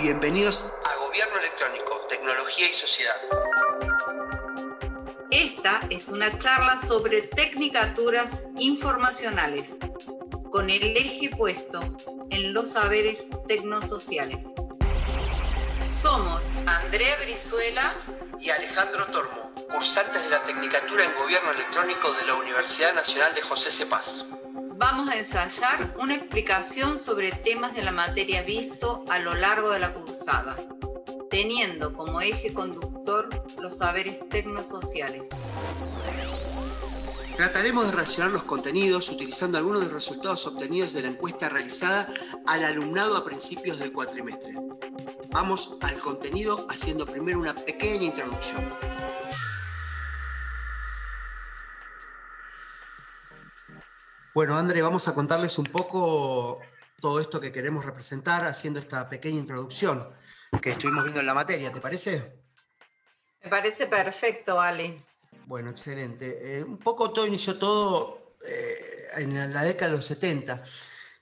Bienvenidos a Gobierno Electrónico, Tecnología y Sociedad. Esta es una charla sobre tecnicaturas informacionales, con el eje puesto en los saberes tecnosociales. Somos Andrea Brizuela y Alejandro Tormo, cursantes de la Tecnicatura en Gobierno Electrónico de la Universidad Nacional de José Cepaz vamos a ensayar una explicación sobre temas de la materia visto a lo largo de la cursada, teniendo como eje conductor los saberes tecnosociales. Trataremos de relacionar los contenidos utilizando algunos de los resultados obtenidos de la encuesta realizada al alumnado a principios del cuatrimestre. Vamos al contenido haciendo primero una pequeña introducción. Bueno, André, vamos a contarles un poco todo esto que queremos representar haciendo esta pequeña introducción que estuvimos viendo en la materia, ¿te parece? Me parece perfecto, Ale. Bueno, excelente. Eh, un poco todo inició todo eh, en la década de los 70,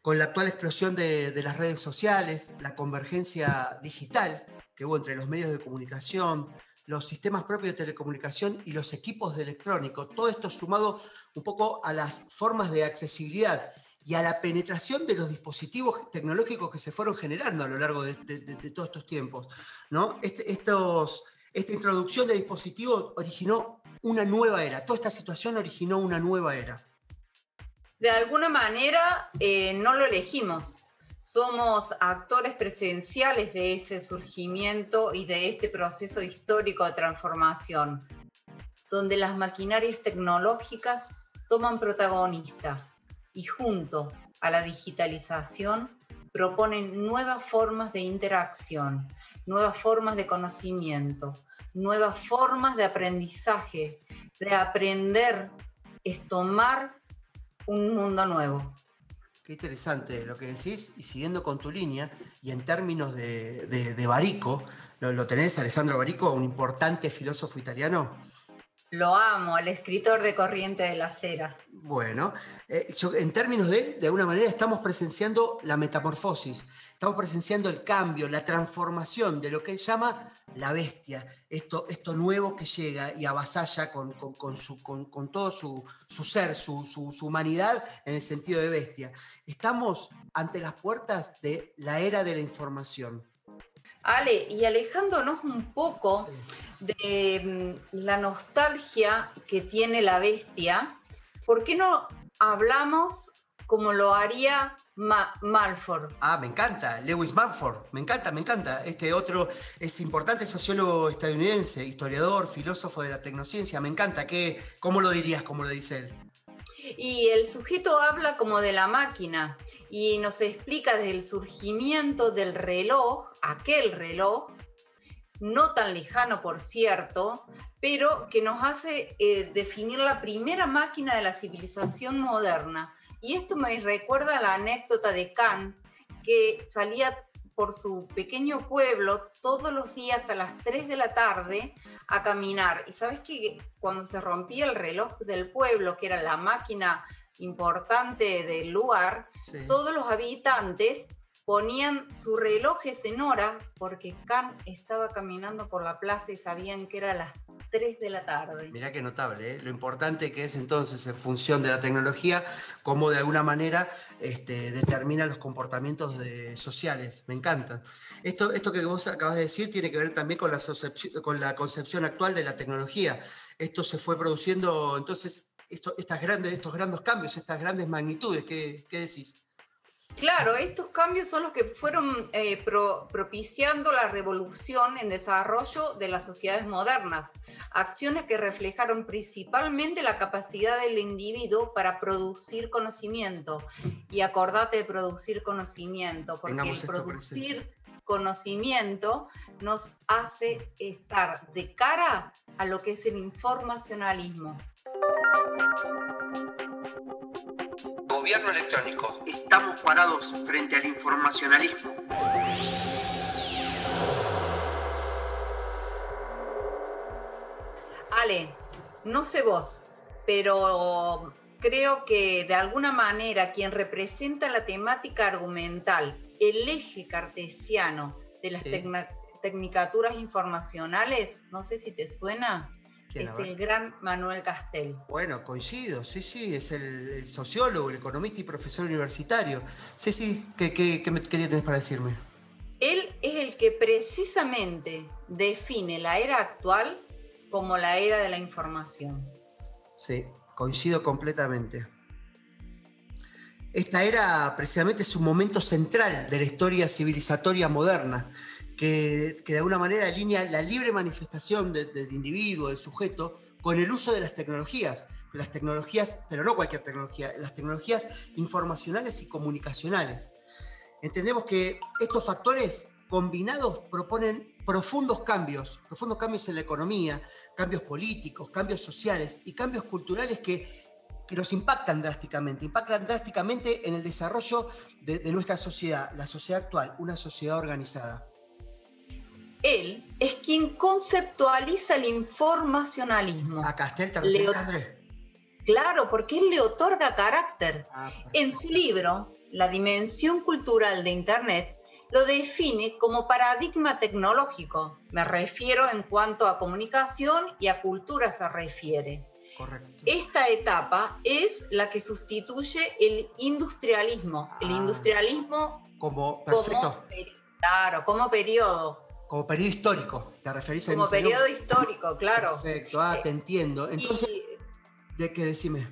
con la actual explosión de, de las redes sociales, la convergencia digital que hubo entre los medios de comunicación, los sistemas propios de telecomunicación y los equipos de electrónico. Todo esto sumado un poco a las formas de accesibilidad y a la penetración de los dispositivos tecnológicos que se fueron generando a lo largo de, todos estos tiempos. ¿no? Este, esta introducción de dispositivos originó una nueva era. Toda esta situación originó una nueva era. De alguna manera eh, no lo elegimos somos actores presenciales de ese surgimiento y de este proceso histórico de transformación, donde las maquinarias tecnológicas toman protagonista y junto a la digitalización proponen nuevas formas de interacción, nuevas formas de conocimiento, nuevas formas de aprendizaje. De aprender es tomar un mundo nuevo. Qué interesante lo que decís, y siguiendo con tu línea, y en términos de, Barico, ¿lo, tenés, Alessandro Barico, un importante filósofo italiano? Lo amo, el escritor de Corriente de la Cera. Bueno, eh, en términos de él, de alguna manera estamos presenciando la metamorfosis, estamos presenciando el cambio, la transformación de lo que él llama la bestia, esto, esto nuevo que llega y avasalla con, su, con, todo su, ser, su, humanidad en el sentido de bestia. Estamos ante las puertas de la era de la información. Ale, y alejándonos un poco de mm, la nostalgia que tiene la bestia, ¿por qué no hablamos como lo haría Malford. Ah, me encanta, Lewis Malford, me encanta, me encanta. Este otro es importante sociólogo estadounidense, historiador, filósofo de la tecnociencia, me encanta. ¿Qué, ¿Cómo lo dirías, como lo dice él? Y el sujeto habla como de la máquina y nos explica desde el surgimiento del reloj, aquel reloj, no tan lejano por cierto, pero que nos hace eh, definir la primera máquina de la civilización moderna y esto me recuerda la anécdota de Kant, que salía por su pequeño pueblo todos los días a las 3 de la tarde a caminar. Y sabes que cuando se rompía el reloj del pueblo, que era la máquina importante del lugar, todos los habitantes ponían sus relojes en hora porque Khan estaba caminando por la plaza y sabían que era las 3 de la tarde. Mirá qué notable, ¿eh? lo importante que es entonces en función de la tecnología, cómo de alguna manera este, determina los comportamientos sociales. Me encanta. Esto, esto que vos acabas de decir tiene que ver también con la, con la concepción actual de la tecnología. Esto se fue produciendo, entonces, grandes, estos grandes cambios, estas grandes magnitudes, ¿qué, qué decís? Claro, estos cambios son los que fueron eh, propiciando la revolución en desarrollo de las sociedades modernas, acciones que reflejaron principalmente la capacidad del individuo para producir conocimiento. Y acordate de producir conocimiento, porque el producir conocimiento nos hace estar de cara a lo que es el informacionalismo. Gobierno electrónico. Estamos parados frente al informacionalismo. Ale, no sé vos, pero creo que de alguna manera quien representa la temática argumental, el eje cartesiano de las tecnicaturas informacionales, no sé si te suena, es el gran Manuel Castel. Bueno, coincido, sí, sí, es el, sociólogo, el economista y profesor universitario. Sí, sí, ¿qué, qué, qué, qué tenés para decirme? Él es el que precisamente define la era actual como la era de la información. Sí, coincido completamente. Esta era precisamente es un momento central de la historia civilizatoria moderna, que, de alguna manera alinea la libre manifestación del individuo, del sujeto, con el uso de las tecnologías. Las tecnologías, pero no cualquier tecnología, las tecnologías informacionales y comunicacionales. Entendemos que estos factores combinados proponen profundos cambios, profundos cambios en la economía, cambios políticos, cambios sociales y cambios culturales que, nos impactan drásticamente, impactan drásticamente en el desarrollo de, nuestra sociedad, la sociedad actual, una sociedad organizada. Él es quien conceptualiza el informacionalismo. ¿A Castel te refieres, Andrés? Claro, porque él le otorga carácter. Ah, en su libro, La dimensión cultural de Internet, lo define como paradigma tecnológico. Me refiero en cuanto a comunicación y a cultura se refiere. Correcto. Esta etapa es la que sustituye el industrialismo. el ah. industrialismo como, perfecto. claro, como periodo. Como periodo histórico, ¿te referís a Como periodo histórico, claro. Perfecto, ah, te entiendo. Entonces, ¿de qué decime?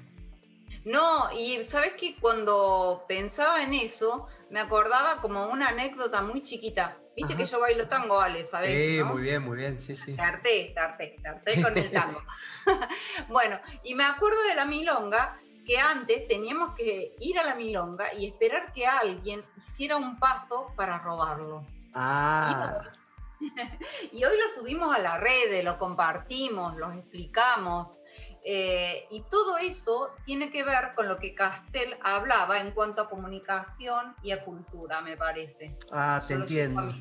No, y sabes que cuando pensaba en eso, me acordaba como una anécdota muy chiquita. Viste que yo bailo tango, Ale, ¿sabes? Sí, muy bien, muy bien, sí, sí. Tarte, tarte, tarte con el tango. bueno, y me acuerdo de la milonga, que antes teníamos que ir a la milonga y esperar que alguien hiciera un paso para robarlo. Ah. Y, hoy lo subimos a la red, lo compartimos, lo explicamos. Eh, y todo eso tiene que ver con lo que Castel hablaba en cuanto a comunicación y a cultura, me parece. Ah, te entiendo.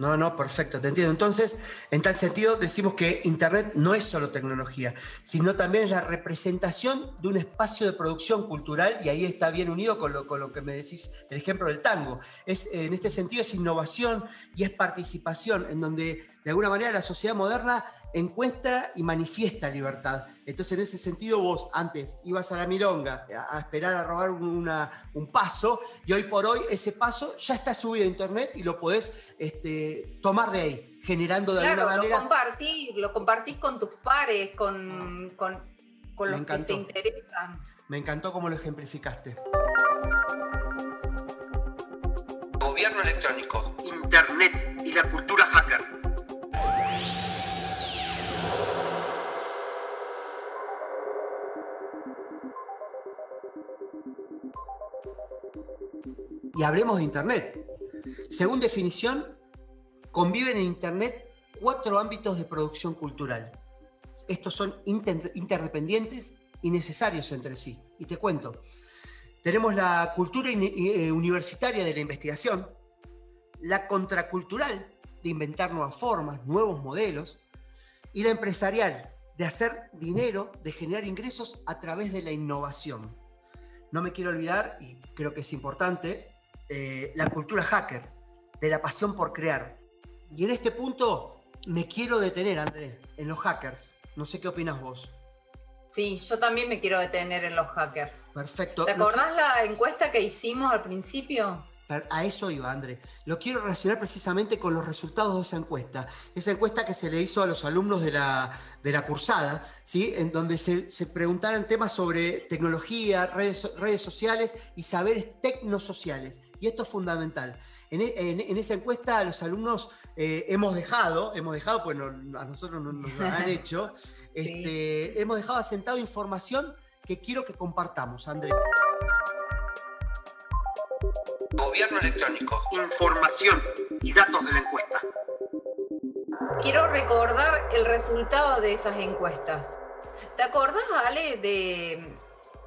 No, no, perfecto, te entiendo. Entonces, en tal sentido, decimos que Internet no es solo tecnología, sino también es la representación de un espacio de producción cultural, y ahí está bien unido con lo, con lo que me decís, el ejemplo del tango. Es, en este sentido es innovación y es participación, en donde de alguna manera la sociedad moderna encuentra y manifiesta libertad. Entonces, en ese sentido, vos antes ibas a la milonga a, esperar a robar un paso, y hoy por hoy ese paso ya está subido a internet y lo podés este, tomar de ahí, generando de alguna manera. Lo compartís, lo compartís con tus pares, con, ah. con, con los que te interesan. Me encantó cómo lo ejemplificaste. Gobierno electrónico, Internet y la cultura hacker. Y hablemos de Internet. Según definición, conviven en Internet cuatro ámbitos de producción cultural. Estos son interdependientes y necesarios entre sí. Y te cuento. Tenemos la cultura eh, universitaria de la investigación, la contracultural de inventar nuevas formas, nuevos modelos, y la empresarial de hacer dinero, de generar ingresos a través de la innovación. No me quiero olvidar, y creo que es importante, eh, la cultura hacker, de la pasión por crear. Y en este punto me quiero detener, Andrés, en los hackers. No sé qué opinas vos. Sí, yo también me quiero detener en los hackers. Perfecto. ¿Te acordás la encuesta que hicimos al principio? A eso iba, André. Lo quiero relacionar precisamente con los resultados de esa encuesta. Esa encuesta que se le hizo a los alumnos de la, de la cursada, ¿sí? en donde se, se preguntaran temas sobre tecnología, redes, redes sociales y saberes tecnosociales. Y esto es fundamental. En, en, esa encuesta los alumnos eh, hemos dejado, hemos dejado, pues a nosotros no nos lo han hecho, este, hemos dejado asentado información que quiero que compartamos, André. Gobierno electrónico, información y datos de la encuesta. Quiero recordar el resultado de esas encuestas. ¿Te acordás, Ale, de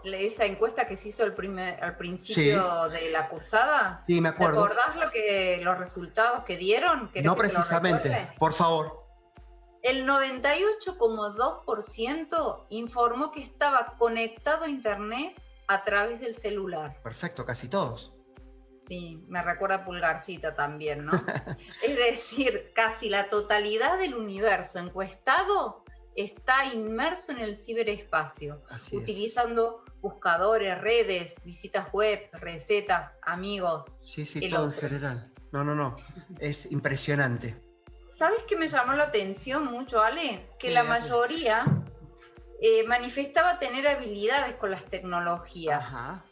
esa encuesta que se hizo al, principio de la cursada? Sí, me acuerdo. ¿Te acordás lo que, los resultados que dieron? No precisamente, por favor. El 98,2% informó que estaba conectado a Internet a través del celular. Perfecto, casi todos. Sí, me recuerda Pulgarcita también, ¿no? es decir, casi la totalidad del universo encuestado está inmerso en el ciberespacio, utilizando buscadores, redes, visitas web, recetas, amigos. Sí, sí, todo en general. No, no, no. Es impresionante. ¿Sabes qué me llamó la atención mucho, Ale? Que la mayoría eh, manifestaba tener habilidades con las tecnologías. Ajá.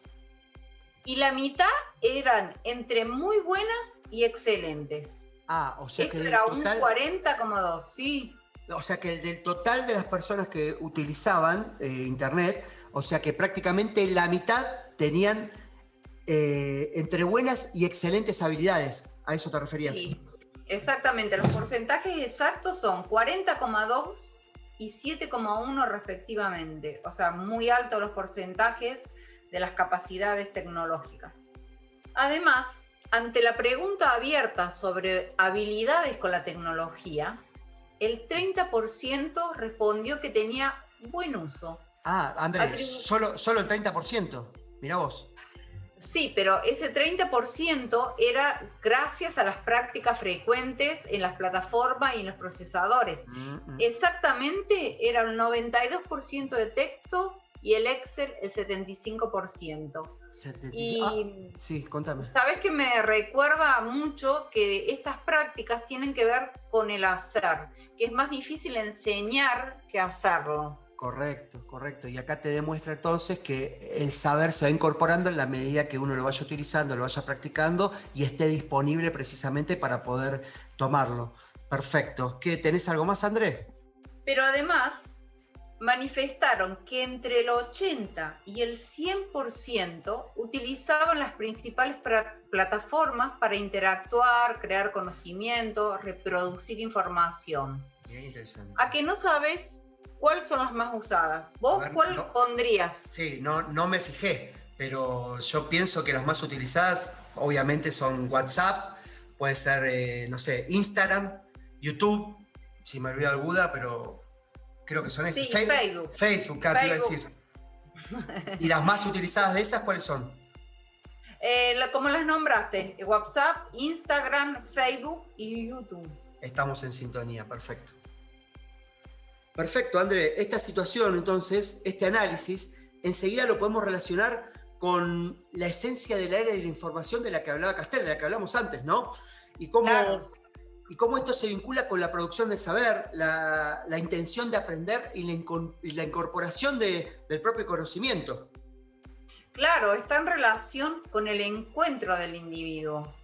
Y la mitad eran entre muy buenas y excelentes. Ah, o sea que. era un 40,2, sí. O sea que del total de las personas que utilizaban eh, Internet, o sea que prácticamente la mitad tenían eh, entre buenas y excelentes habilidades. ¿A eso te referías? Sí, exactamente. Los porcentajes exactos son 40,2 y 7,1 respectivamente. O sea, muy altos los porcentajes de las capacidades tecnológicas. Además, ante la pregunta abierta sobre habilidades con la tecnología, el 30% respondió que tenía buen uso. Ah, Andrés, solo, solo el 30%. Mira vos. Sí, pero ese 30% era gracias a las prácticas frecuentes en las plataformas y en los procesadores. Mm, mm. Exactamente era el 92% de texto y el Excel el 75%. Y ah, sí, contame. Sabes que me recuerda mucho que estas prácticas tienen que ver con el hacer, que es más difícil enseñar que hacerlo. Correcto, correcto. Y acá te demuestra entonces que el saber se va incorporando en la medida que uno lo vaya utilizando, lo vaya practicando y esté disponible precisamente para poder tomarlo. Perfecto. ¿Qué, ¿Tenés algo más, Andrés? Pero además, manifestaron que entre el 80 y el 100% utilizaban las principales plataformas para interactuar, crear conocimiento, reproducir información. Bien interesante. ¿A que no sabes cuáles son las más usadas? ¿Vos cuál pondrías? Sí, no, no me fijé, pero yo pienso que las más utilizadas obviamente son WhatsApp, puede ser, eh, no sé, Instagram, YouTube, si me olvido alguna, pero creo que son esas. Sí, Facebook. Facebook, te iba a decir. ¿Y las más utilizadas de esas cuáles son? Eh, ¿Cómo las nombraste? WhatsApp, Instagram, Facebook y YouTube. Estamos en sintonía, perfecto. Perfecto, André. Esta situación, entonces, este análisis, enseguida lo podemos relacionar con la esencia de la era de la información de la que hablaba Castel, de la que hablamos antes, ¿no? Y cómo y cómo esto se vincula con la producción del saber, la, intención de aprender y la, incorporación del propio conocimiento. Claro, está en relación con el encuentro del individuo.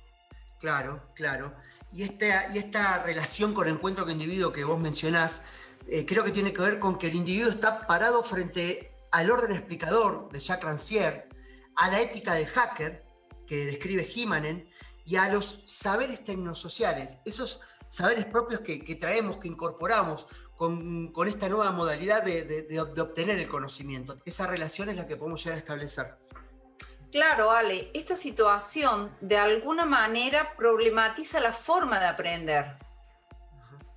Claro, claro. Y esta, y esta relación con el encuentro con el individuo que vos mencionás, eh, creo que tiene que ver con que el individuo está parado frente al orden explicador de Jacques Rancière, a la ética del hacker que describe Himanen, y a los saberes tecnosociales, esos saberes propios que, traemos, que incorporamos con, esta nueva modalidad de, obtener el conocimiento. Esa relación es la que podemos llegar a establecer. Claro, Ale, esta situación de alguna manera problematiza la forma de aprender.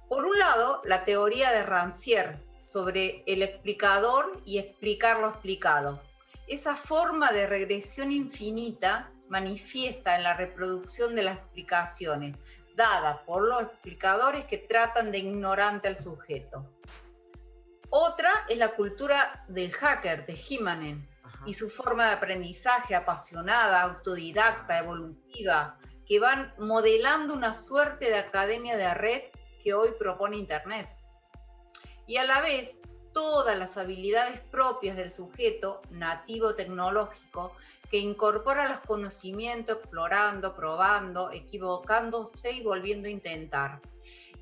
Por un lado, la teoría de Rancière sobre el explicador y explicar lo explicado. Esa forma de regresión infinita manifiesta en la reproducción de las explicaciones dadas por los explicadores que tratan de ignorante al sujeto. Otra es la cultura del hacker de Himanen y su forma de aprendizaje apasionada, autodidacta, evolutiva, que van modelando una suerte de academia de red que hoy propone Internet. Y a la vez, todas las habilidades propias del sujeto nativo tecnológico que incorpora los conocimientos explorando, probando, equivocándose y volviendo a intentar.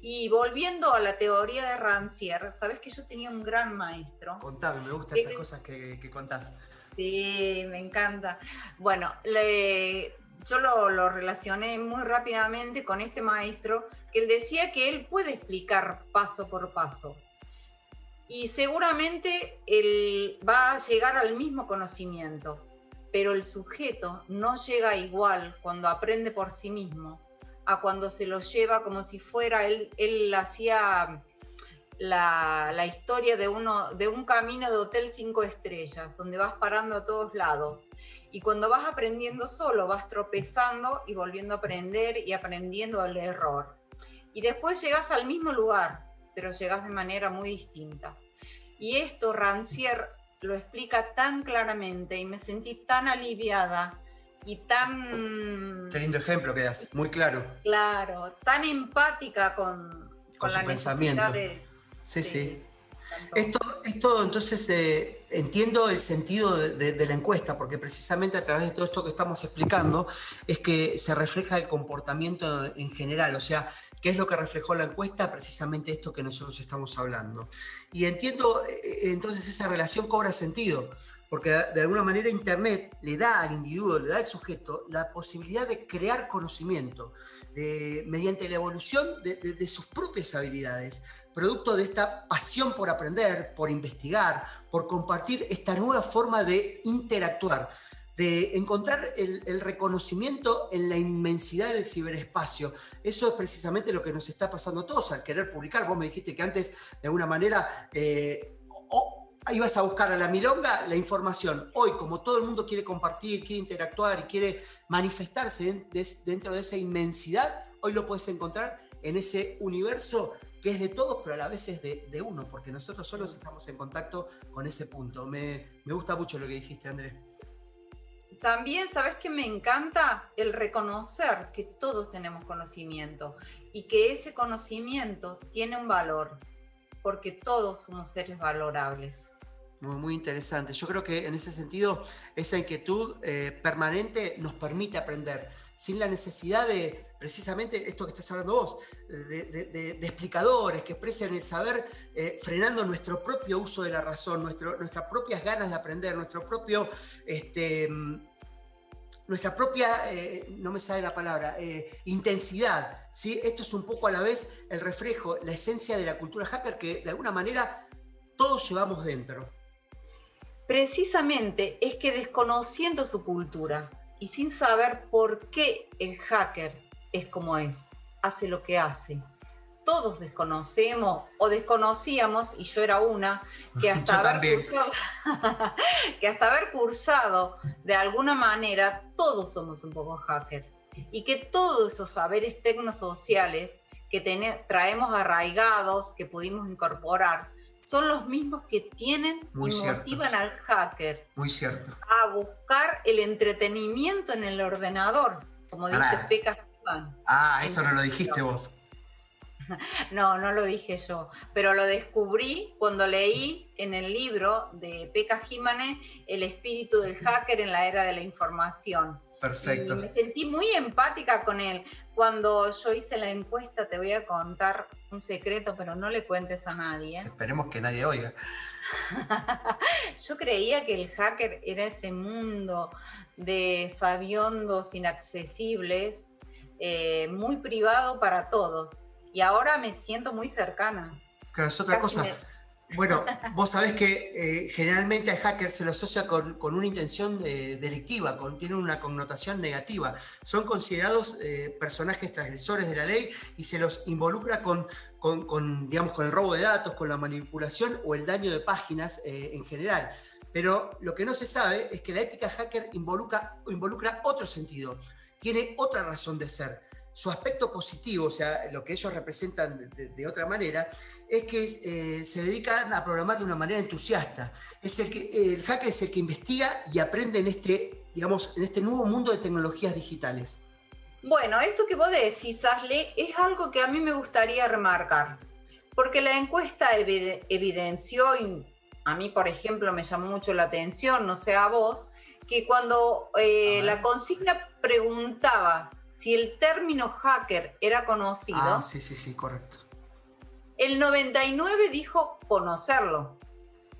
Y volviendo a la teoría de Rancière, sabes que yo tenía un gran maestro. Contame, me gustan esas cosas que, que, contás. Sí, me encanta. Bueno, yo lo, lo, relacioné muy rápidamente con este maestro, que él decía que él puede explicar paso por paso. Y seguramente él va a llegar al mismo conocimiento, pero el sujeto no llega igual cuando aprende por sí mismo a cuando se lo lleva como si fuera él, él hacía la, la, historia de, uno, de un camino de hotel cinco estrellas, donde vas parando a todos lados. Y cuando vas aprendiendo solo, vas tropezando y volviendo a aprender y aprendiendo el error. Y después llegas al mismo lugar, pero llegas de manera muy distinta. Y esto Rancière lo explica tan claramente y me sentí tan aliviada y tan... Qué lindo ejemplo que das, muy claro. Claro, tan empática con, con, la pensamiento. De, sí, sí. Esto, esto entonces eh, entiendo el sentido de, la encuesta, porque precisamente a través de todo esto que estamos explicando es que se refleja el comportamiento en general, o sea, ¿qué es lo que reflejó la encuesta? Precisamente esto que nosotros estamos hablando. Y entiendo, eh, eh, entonces esa relación cobra sentido, porque de alguna manera Internet le da al individuo, le da al sujeto la posibilidad de crear conocimiento mediante la evolución de sus propias habilidades producto de esta pasión por aprender, por investigar, por compartir esta nueva forma de interactuar, de encontrar el, reconocimiento en la inmensidad del ciberespacio. Eso es precisamente lo que nos está pasando a todos al querer publicar. Vos me dijiste que antes, de alguna manera, eh, ibas a buscar a la milonga la información. Hoy, como todo el mundo quiere compartir, quiere interactuar y quiere manifestarse dentro de esa inmensidad, hoy lo puedes encontrar en ese universo que es de todos, pero a la vez es de, uno, porque nosotros solos estamos en contacto con ese punto. Me, gusta mucho lo que dijiste, Andrés. También, ¿sabes que me encanta? El reconocer que todos tenemos conocimiento y que ese conocimiento tiene un valor, porque todos somos seres valorables. Muy, muy interesante. Yo creo que en ese sentido, esa inquietud eh, permanente nos permite aprender sin la necesidad de, precisamente esto que estás hablando vos, de, explicadores que expresen el saber, eh, frenando nuestro propio uso de la razón, nuestras propias ganas de aprender, nuestro propio, este, nuestra propia, eh, no me sale la palabra, eh, intensidad. ¿sí? Esto es un poco a la vez el reflejo, la esencia de la cultura hacker que de alguna manera todos llevamos dentro. Precisamente es que desconociendo su cultura, y sin saber por qué el hacker es como es, hace lo que hace. Todos desconocemos o desconocíamos, y yo era una, que hasta, haber cursado, que hasta haber cursado de alguna manera, todos somos un poco hacker. Y que todos esos saberes tecnosociales que traemos arraigados, que pudimos incorporar, son los mismos que tienen y motivan al hacker Muy cierto. a buscar el entretenimiento en el ordenador, como dice Pekka Ah, eso no lo dijiste vos. No, no lo dije yo, pero lo descubrí cuando leí en el libro de Pekka Jimane El espíritu del hacker en la era de la información. Perfecto. Y me sentí muy empática con él. Cuando yo hice la encuesta, te voy a contar un secreto, pero no le cuentes a nadie. Esperemos que nadie oiga. yo creía que el hacker era ese mundo de sabiondos inaccesibles, eh, muy privado para todos. Y ahora me siento muy cercana. Claro, es otra cosa. Bueno, vos sabés que eh, generalmente al hacker se lo asocia con, una intención delictiva, con, tiene una connotación negativa. Son considerados eh, personajes transgresores de la ley y se los involucra con, digamos, con el robo de datos, con la manipulación o el daño de páginas eh, en general. Pero lo que no se sabe es que la ética hacker involucra, involucra otro sentido, tiene otra razón de ser su aspecto positivo, o sea, lo que ellos representan de, otra manera, es que eh, se dedican a programar de una manera entusiasta. Es el, que, el hacker es el que investiga y aprende en este, digamos, en este nuevo mundo de tecnologías digitales. Bueno, esto que vos decís, Ashley, es algo que a mí me gustaría remarcar, porque la encuesta evidenció, y a mí, por ejemplo, me llamó mucho la atención, no sé a vos, que cuando eh, la consigna preguntaba si el término hacker era conocido. Ah, sí, sí, sí, correcto. El 99 dijo conocerlo,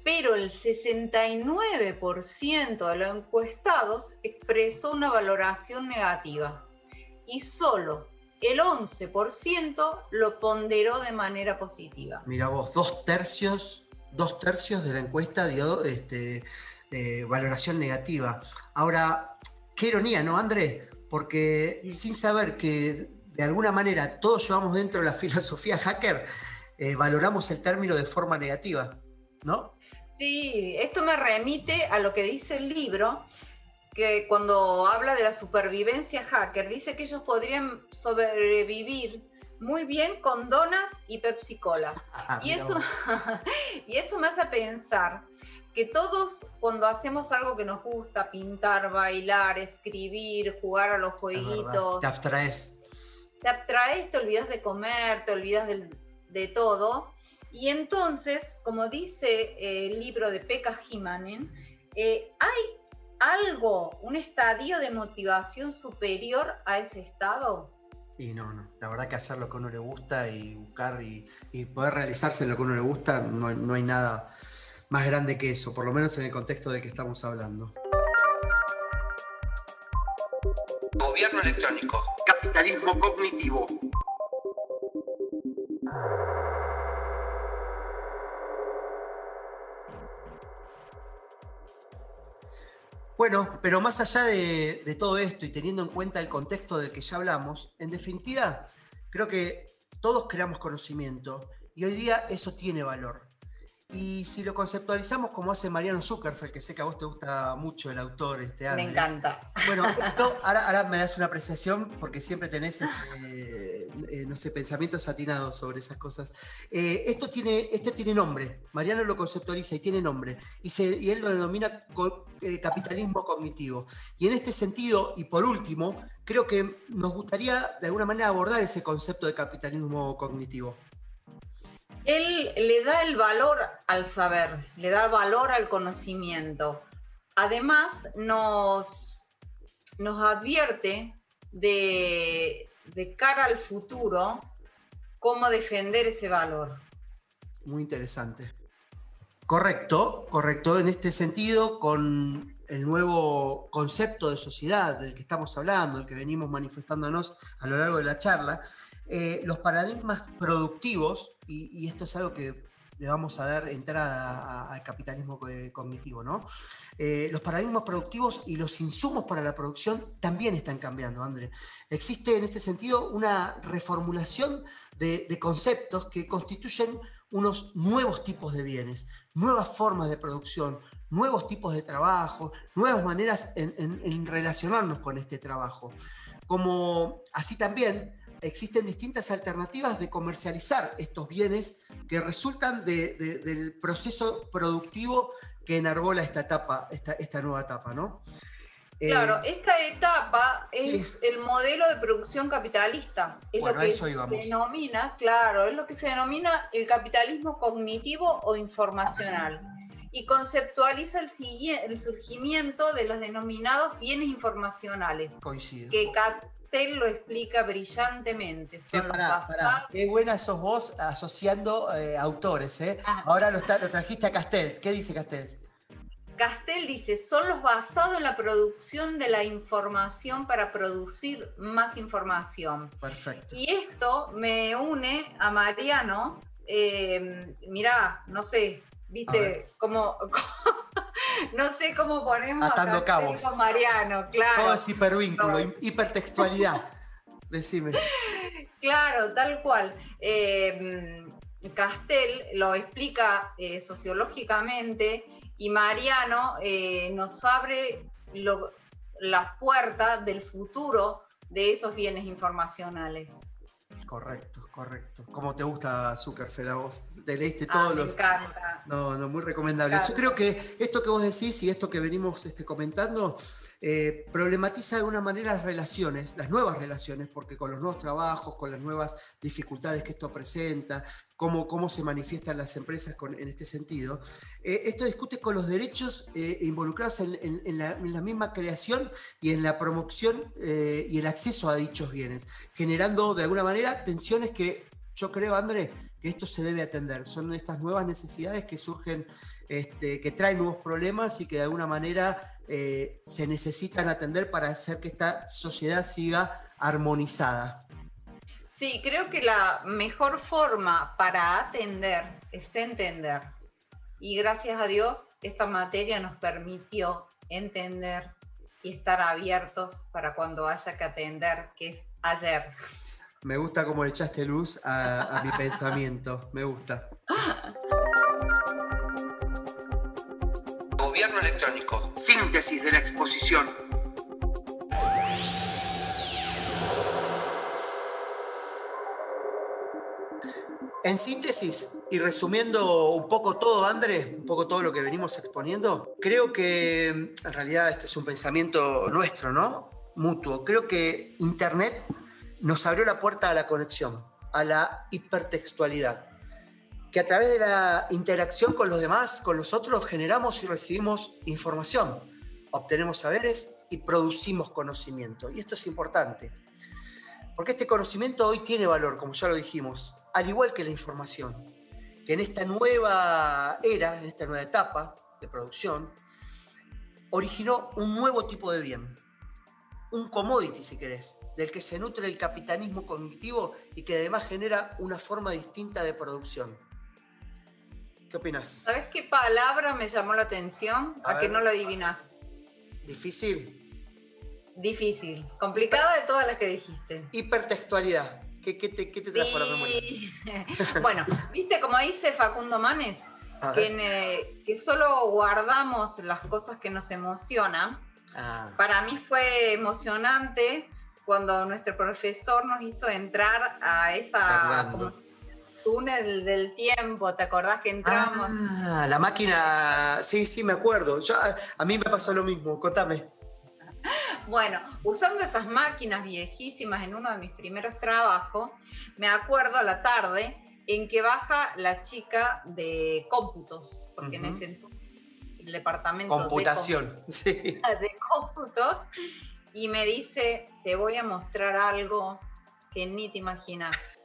pero el 69% de los encuestados expresó una valoración negativa y solo el 11% lo ponderó de manera positiva. Mira vos, dos tercios, dos tercios de la encuesta dio este, valoración negativa. Ahora, qué ironía, ¿no, André? Porque sin saber que de alguna manera todos llevamos dentro la filosofía hacker, eh, valoramos el término de forma negativa, ¿no? Sí, esto me remite a lo que dice el libro, que cuando habla de la supervivencia hacker, dice que ellos podrían sobrevivir muy bien con donas y Pepsi Cola. Y, eso, y eso me hace pensar que todos cuando hacemos algo que nos gusta, pintar, bailar, escribir, jugar a los jueguitos, te abstraes. Te abstraes, te olvidas de comer, te olvidas de, todo. Y entonces, como dice eh, el libro de Pekka Himanen, eh, hay algo, un estadio de motivación superior a ese estado. Y no, no. La verdad que hacer lo que a uno le gusta y buscar y, poder realizarse en lo que a uno le gusta, no, no hay nada más grande que eso, por lo menos en el contexto del que estamos hablando. Gobierno electrónico. Capitalismo cognitivo. Bueno, pero más allá de, de, todo esto y teniendo en cuenta el contexto del que ya hablamos, en definitiva, creo que todos creamos conocimiento y hoy día eso tiene valor. Y si lo conceptualizamos como hace Mariano Zuckerfeld, que sé que a vos te gusta mucho el autor, este Me encanta. Bueno, esto, ahora, me das una apreciación porque siempre tenés, este, eh, no sé, pensamientos atinados sobre esas cosas. Eh, esto, tiene, este tiene nombre, Mariano lo conceptualiza y tiene nombre, y, se, y él lo denomina eh, capitalismo cognitivo. Y en este sentido, y por último, creo que nos gustaría de alguna manera abordar ese concepto de capitalismo cognitivo él le da el valor al saber, le da valor al conocimiento. Además, nos, nos advierte de, de cara al futuro cómo defender ese valor. Muy interesante. Correcto, correcto. En este sentido, con el nuevo concepto de sociedad del que estamos hablando, el que venimos manifestándonos a lo largo de la charla, eh, los paradigmas productivos, y, esto es algo que le vamos a dar entrada al capitalismo cognitivo, ¿no? Eh, los paradigmas productivos y los insumos para la producción también están cambiando, André. Existe en este sentido una reformulación de, conceptos que constituyen unos nuevos tipos de bienes, nuevas formas de producción, nuevos tipos de trabajo, nuevas maneras en, en relacionarnos con este trabajo. Como así también existen distintas alternativas de comercializar estos bienes que resultan del proceso productivo que enarbola esta etapa, esta, esta nueva etapa, ¿no? Eh, claro, esta etapa es el modelo de producción capitalista. Es lo que se denomina, claro, es lo que se denomina el capitalismo cognitivo o informacional. Y conceptualiza el, el surgimiento de los denominados bienes informacionales. Coincide. Que Castel lo explica brillantemente. Qué buena sos vos asociando eh, autores, ¿eh? Ah. Ahora lo, trajiste a Castells. ¿Qué dice Castells? Castel dice, son los basados en la producción de la información para producir más información. Perfecto. Y esto me une a Mariano. Eh, mirá, no sé, viste, como, no sé cómo ponemos atando cabos con Mariano, claro. Todo es hipervínculo, hipertextualidad. Decime. Claro, tal cual. Eh, Castel lo explica eh, sociológicamente y Mariano eh, nos abre las puertas del futuro de esos bienes informacionales. Correcto, correcto. ¿Cómo te gusta Zuckerfeld a vos? Te leíste ah, todos los. Encanta. No, no, muy recomendable. Yo creo que esto que vos decís y esto que venimos este, comentando eh, problematiza de alguna manera las relaciones, las nuevas relaciones, porque con los nuevos trabajos, con las nuevas dificultades que esto presenta, cómo, cómo se manifiestan las empresas en este sentido, eh, esto discute con los derechos eh, involucrados en, la, misma creación y en la promoción y el acceso a dichos bienes, generando de alguna manera tensiones que yo creo, André, que esto se debe atender. Son estas nuevas necesidades que surgen, este, que traen nuevos problemas y que de alguna manera eh, se necesitan atender para hacer que esta sociedad siga armonizada. Sí, creo que la mejor forma para atender es entender. Y gracias a Dios esta materia nos permitió entender y estar abiertos para cuando haya que atender, que es ayer. Me gusta cómo le echaste luz a, a mi pensamiento, me gusta. Gobierno electrónico. Síntesis de la exposición. En síntesis y resumiendo un poco todo, Andrés, un poco todo lo que venimos exponiendo, creo que en realidad este es un pensamiento nuestro, ¿no? Mutuo. Creo que Internet nos abrió la puerta a la conexión, a la hipertextualidad, que a través de la interacción con los demás, con los otros, generamos y recibimos información, obtenemos saberes y producimos conocimiento. Y esto es importante, porque este conocimiento hoy tiene valor, como ya lo dijimos, al igual que la información, que en esta nueva era, en esta nueva etapa de producción, originó un nuevo tipo de bien, un commodity, si querés, del que se nutre el capitalismo cognitivo y que además genera una forma distinta de producción. ¿Qué opinas? ¿Sabes qué palabra me llamó la atención? A, que no lo adivinas. ¿Difícil? Difícil. Complicada de todas las que dijiste. Hipertextualidad. ¿Qué, te, trajo a la memoria? bueno, viste como dice Facundo Manes, que, que, solo guardamos las cosas que nos emocionan. Ah. Para mí fue emocionante cuando nuestro profesor nos hizo entrar a esa túnel del tiempo, ¿te acordás que entramos? Ah, la máquina, sí, sí, me acuerdo. Yo, a mí me pasó lo mismo, contame. Bueno, usando esas máquinas viejísimas en uno de mis primeros trabajos, me acuerdo a la tarde en que baja la chica de cómputos, porque en ese el departamento computación, de, sí. de cómputos, y me dice, te voy a mostrar algo que ni te imaginas.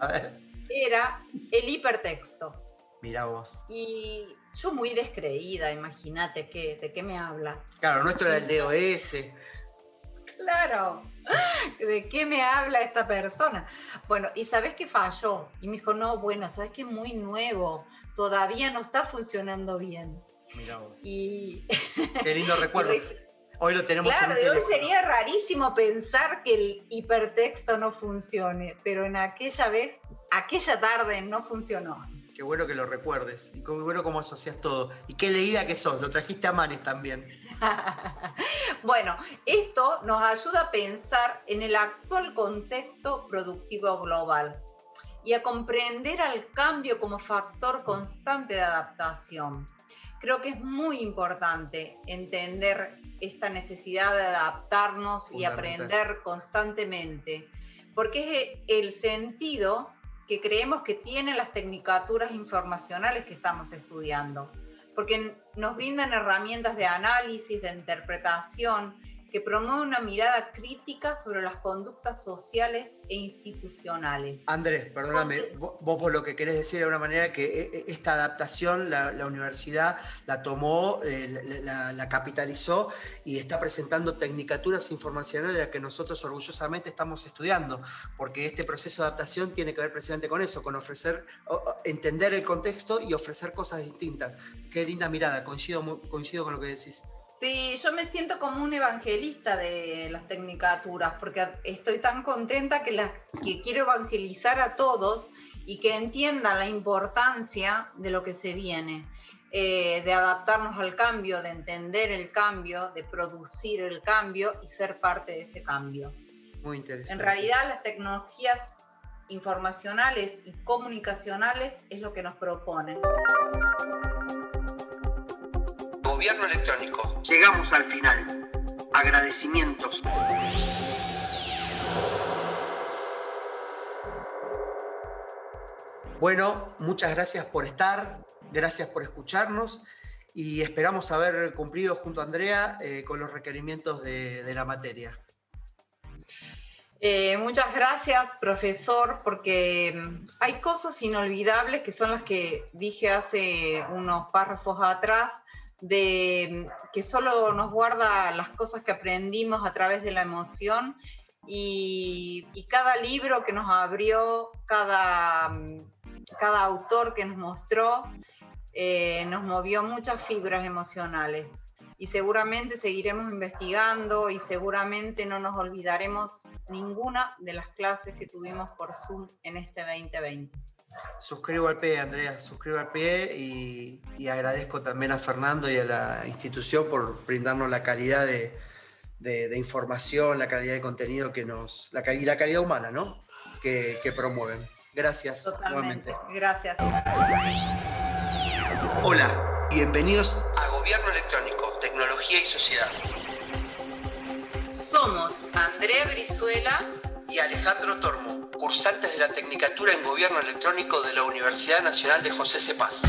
a ver. Era el hipertexto. Mira vos. Y yo muy descreída, imagínate que, de qué me habla. Claro, nuestro era el DOS. Claro, ¿de qué me habla esta persona? Bueno, y sabes qué falló. Y me dijo, no, bueno, sabes que es muy nuevo, todavía no está funcionando bien. Mira vos. Y... Qué lindo recuerdo. Hoy lo tenemos claro, en un hoy sería rarísimo pensar que el hipertexto no funcione, pero en aquella vez, aquella tarde no funcionó. Qué bueno que lo recuerdes. Y qué bueno cómo asocias todo. Y qué leída que sos. Lo trajiste a Manes también. bueno, esto nos ayuda a pensar en el actual contexto productivo global y a comprender al cambio como factor constante de adaptación. Creo que es muy importante entender esta necesidad de adaptarnos y aprender constantemente, porque es el sentido que creemos que tienen las tecnicaturas informacionales que estamos estudiando, porque nos brindan herramientas de análisis, de interpretación, que promueve una mirada crítica sobre las conductas sociales e institucionales. Andrés, perdóname, vos, por lo que querés decir de alguna manera que eh, eh, esta adaptación la, universidad la tomó, eh, la, capitalizó y está presentando tecnicaturas informacionales de las que nosotros orgullosamente estamos estudiando, porque este proceso de adaptación tiene que ver precisamente con eso, con ofrecer, entender el contexto y ofrecer cosas distintas. Qué linda mirada, coincido, coincido con lo que decís. Sí, yo me siento como un evangelista de las tecnicaturas, porque estoy tan contenta que, que quiero evangelizar a todos y que entiendan la importancia de lo que se viene, eh, de adaptarnos al cambio, de entender el cambio, de producir el cambio y ser parte de ese cambio. Muy interesante. En realidad las tecnologías informacionales y comunicacionales es lo que nos proponen. Gobierno electrónico. Llegamos al final. Agradecimientos. Bueno, muchas gracias por estar, gracias por escucharnos y esperamos haber cumplido junto a Andrea eh, con los requerimientos de, la materia. Eh, muchas gracias, profesor, porque mm, hay cosas inolvidables que son las que dije hace unos párrafos atrás de que solo nos guarda las cosas que aprendimos a través de la emoción y, cada libro que nos abrió, cada, cada autor que nos mostró, eh, nos movió muchas fibras emocionales. y seguramente seguiremos investigando y seguramente no nos olvidaremos ninguna de las clases que tuvimos por Zoom en este 2020. Suscribo al pie, Andrea, suscribo al pie y, agradezco también a Fernando y a la institución por brindarnos la calidad de, información, la calidad de contenido que nos, la, y la calidad humana, ¿no? Que, promueven. Gracias Totalmente. Gracias. Hola, bienvenidos a Gobierno Electrónico, Tecnología y Sociedad. Somos Andrea Brizuela y Alejandro Tormo, cursantes de la Tecnicatura en Gobierno Electrónico de la Universidad Nacional de José Cepaz.